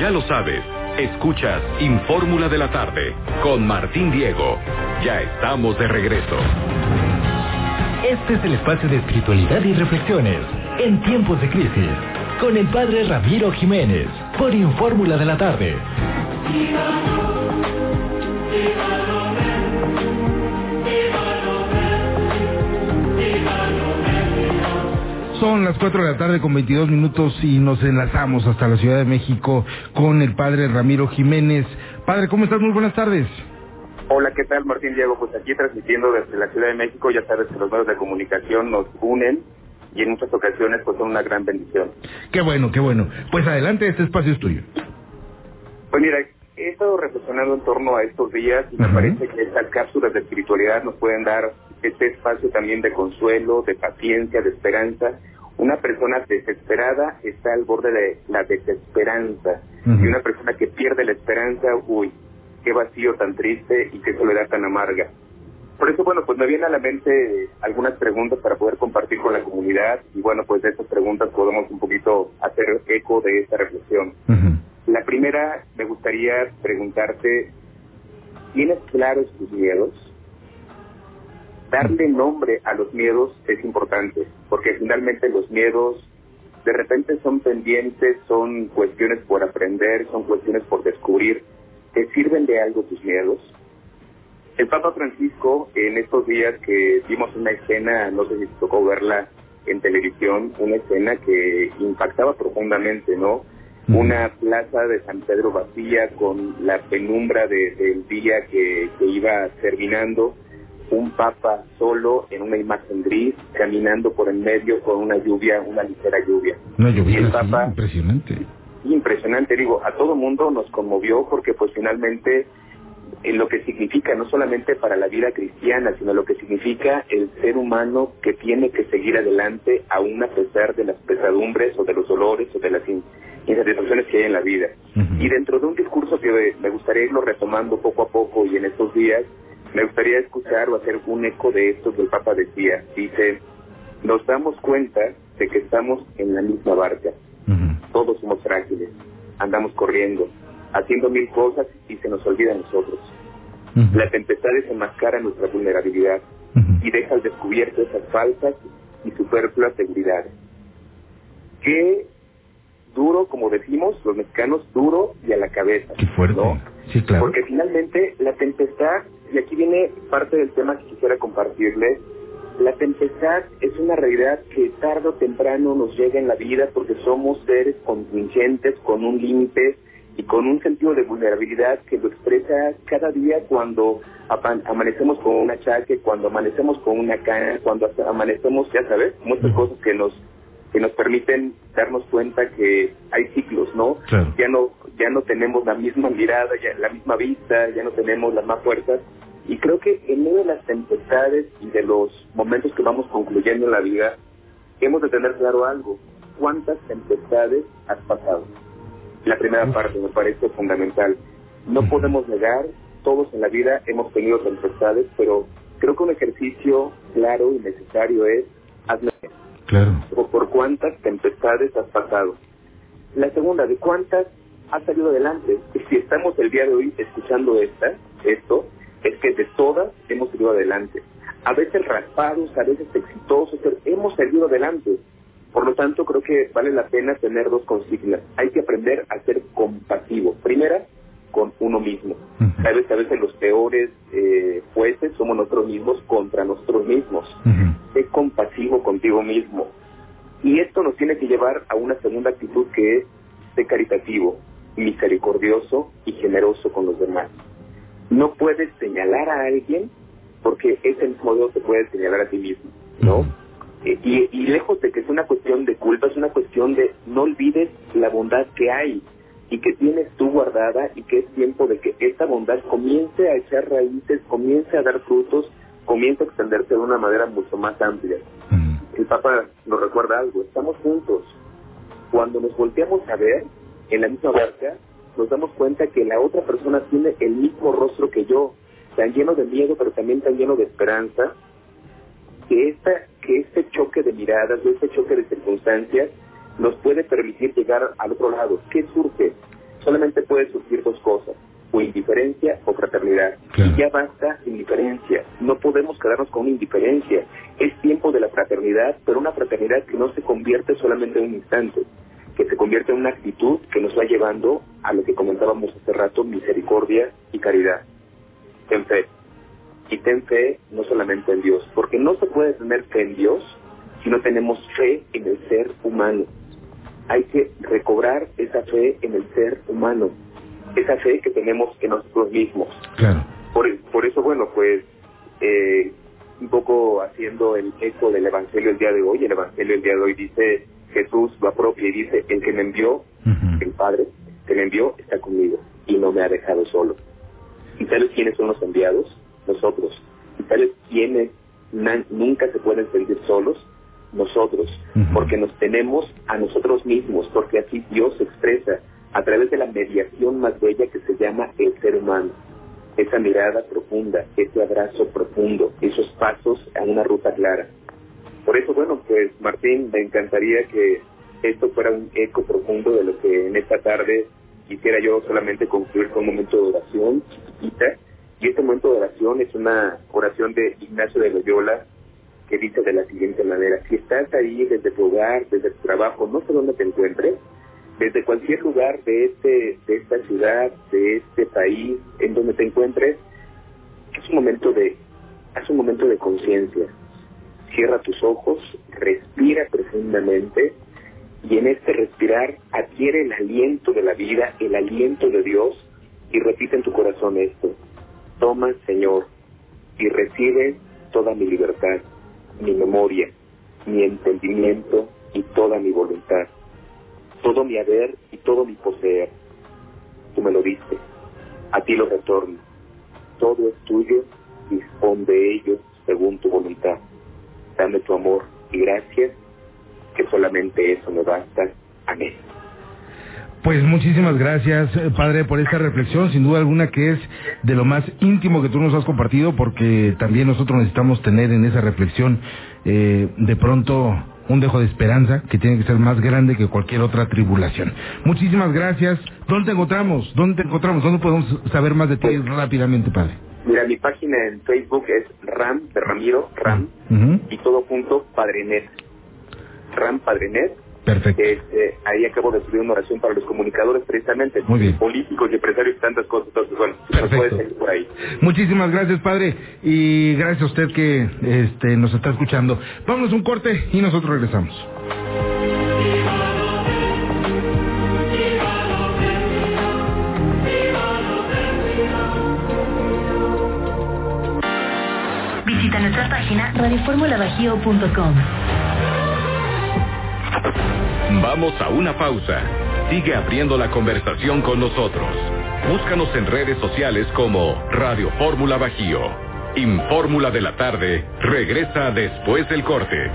Ya lo sabes, escuchas Infórmula de la tarde con Martín Diego. Ya estamos de regreso. Este es el espacio de espiritualidad y reflexiones en tiempos de crisis con el padre Ramiro Jiménez por Infórmula de la tarde. Son las 4 de la tarde con 22 minutos y nos enlazamos hasta la Ciudad de México con el padre Ramiro Jiménez. Padre, ¿cómo estás? Muy buenas tardes. Hola, ¿qué tal Martín Diego? Pues aquí transmitiendo desde la Ciudad de México, ya sabes que los medios de comunicación nos unen y en muchas ocasiones pues son una gran bendición. Qué bueno, qué bueno. Pues adelante, este espacio es tuyo. Pues mira, he estado reflexionando en torno a estos días y me parece que estas cápsulas de espiritualidad nos pueden dar este espacio también de consuelo, de paciencia, de esperanza. Una persona desesperada está al borde de la desesperanza y una persona que pierde la esperanza, uy, qué vacío tan triste y qué soledad tan amarga. Por eso, bueno, pues me vienen a la mente algunas preguntas para poder compartir con la comunidad y bueno, pues de estas preguntas podemos un poquito hacer eco de esta reflexión. La primera, me gustaría preguntarte, ¿tienes claros tus miedos? Darle nombre a los miedos es importante, porque finalmente los miedos de repente son pendientes, son cuestiones por aprender, son cuestiones por descubrir. ¿Te sirven de algo tus miedos? El Papa Francisco, en estos días que vimos una escena, no sé si te tocó verla en televisión, una escena que impactaba profundamente, ¿no? Una plaza de San Pedro vacía con la penumbra de- del día que, que iba terminando, un Papa solo en una imagen gris, caminando por en medio con una lluvia, una ligera lluvia. Una lluvia el Papa, impresionante. impresionante, digo, a todo mundo nos conmovió porque pues finalmente en lo que significa no solamente para la vida cristiana, sino lo que significa el ser humano que tiene que seguir adelante aún a pesar de las pesadumbres o de los dolores o de las in- insatisfacciones que hay en la vida. Y dentro de un discurso que me gustaría irlo retomando poco a poco y en estos días, me gustaría escuchar o hacer un eco de esto que el Papa decía. Dice, nos damos cuenta de que estamos en la misma barca todos somos frágiles, andamos corriendo, haciendo mil cosas y se nos olvida a nosotros. La tempestad desenmascara nuestra vulnerabilidad y deja al descubierto esas falsas y superfluas seguridades. Qué duro, como decimos los mexicanos, duro y a la cabeza. Qué fuerte. ¿no? Sí, claro. Porque finalmente la tempestad, y aquí viene parte del tema que quisiera compartirles, la tempestad es una realidad que tarde o temprano nos llega en la vida porque somos seres contingentes con un límite y con un sentido de vulnerabilidad que lo expresa cada día cuando amanecemos con un achaque, cuando amanecemos con una cana, cuando amanecemos, ya sabes, muchas cosas que nos que nos permiten darnos cuenta que hay ciclos, ¿no? Claro. Ya no ya no tenemos la misma mirada, ya la misma vista, ya no tenemos las más fuerzas y creo que en medio de las tempestades y de los momentos que vamos concluyendo en la vida, hemos de tener claro algo. ¿Cuántas tempestades has pasado? La primera parte me parece fundamental. No podemos negar, todos en la vida hemos tenido tempestades, pero creo que un ejercicio claro y necesario es hazme Claro. o por cuántas tempestades has pasado. La segunda, ¿de cuántas has salido adelante? Y si estamos el día de hoy escuchando esta, esto, es que de todas hemos salido adelante. A veces raspados, a veces exitosos, pero hemos salido adelante. Por lo tanto, creo que vale la pena tener dos consignas. Hay que aprender a ser compasivo. Primera, con uno mismo. Ujú. Sabes, a veces los peores eh, jueces somos nosotros mismos contra nosotros mismos Ujú. sé compasivo contigo mismo. Y esto nos tiene que llevar a una segunda actitud que es sé caritativo, misericordioso y generoso con los demás. No puedes señalar a alguien porque ese modo te puede señalar a ti mismo, ¿no? Eh, y, y lejos de que es una cuestión de culpa, es una cuestión de no olvides la bondad que hay y que tienes tú guardada y que es tiempo de que esta bondad comience a echar raíces, comience a dar frutos, comience a extenderse de una manera mucho más amplia. El Papa nos recuerda algo, estamos juntos. Cuando nos volteamos a ver en la misma barca, nos damos cuenta que la otra persona tiene el mismo rostro que yo, tan lleno de miedo, pero también tan lleno de esperanza, que, esta, que este choque de miradas, este choque de circunstancias, nos puede permitir llegar al otro lado. ¿Qué surge? solamente puede surgir dos cosas, o indiferencia o fraternidad. Claro. Y ya basta indiferencia. No podemos quedarnos con una indiferencia. Es tiempo de la fraternidad, pero una fraternidad que no se convierte solamente en un instante, que se convierte en una actitud que nos va llevando a lo que comentábamos hace rato, misericordia y caridad. Ten fe. Y ten fe no solamente en Dios, porque no se puede tener fe en Dios si no tenemos fe en el ser humano. Hay que recobrar esa fe en el ser humano, esa fe que tenemos en nosotros mismos. Claro. Por, por eso, bueno, pues eh, un poco haciendo el eco del Evangelio el día de hoy, el Evangelio el día de hoy dice, Jesús va propio y dice, el que me envió, Ujú. el Padre, que me envió está conmigo y no me ha dejado solo. ¿Y sabes quiénes son los enviados? Nosotros. ¿Y sabes quiénes nunca se pueden sentir solos? Nosotros. Porque nos tenemos a nosotros mismos, porque así Dios se expresa a través de la mediación más bella que se llama el ser humano. Esa mirada profunda, ese abrazo profundo, esos pasos a una ruta clara. Por eso, bueno, pues Martín, me encantaría que esto fuera un eco profundo de lo que en esta tarde quisiera yo solamente concluir con un momento de oración chiquitita. Y este momento de oración es una oración de Ignacio de Loyola que dice de la siguiente manera, si estás ahí desde tu hogar, desde tu trabajo, no sé dónde te encuentres, desde cualquier lugar de este de esta ciudad, de este país, en donde te encuentres, es un momento de haz un momento de conciencia. Cierra tus ojos, respira profundamente y en este respirar adquiere el aliento de la vida, el aliento de Dios y repite en tu corazón esto. Toma, Señor, y recibe toda mi libertad, mi memoria, mi entendimiento y toda mi voluntad, todo mi haber y todo mi poseer. Tú me lo diste, a ti lo retorno. Todo es tuyo, dispón de ello según tu voluntad. Dame tu amor y gracias, que solamente eso me basta. Amén. Pues muchísimas gracias, eh, Padre, por esta reflexión, sin duda alguna que es de lo más íntimo que tú nos has compartido, porque también nosotros necesitamos tener en esa reflexión eh, de pronto un dejo de esperanza que tiene que ser más grande que cualquier otra tribulación. Muchísimas gracias. ¿Dónde te encontramos? ¿Dónde te encontramos? ¿Dónde podemos saber más de ti rápidamente, Padre? Mira, mi página en Facebook es Ram, de Ramiro, Ram, y todo junto, Padrenet. Ram Padrenet. Perfecto. Este, ahí acabo de subir una oración para los comunicadores, precisamente, Muy bien. políticos y empresarios y tantas cosas. Entonces, bueno, Perfecto. puedes por ahí. Muchísimas gracias, padre, y gracias a usted que este, nos está escuchando. Vámonos un corte y nosotros regresamos. Página. Vamos a una pausa. Sigue abriendo la conversación con nosotros. Búscanos en redes sociales como Radio Fórmula Bajío. Infórmula de la tarde regresa después del corte.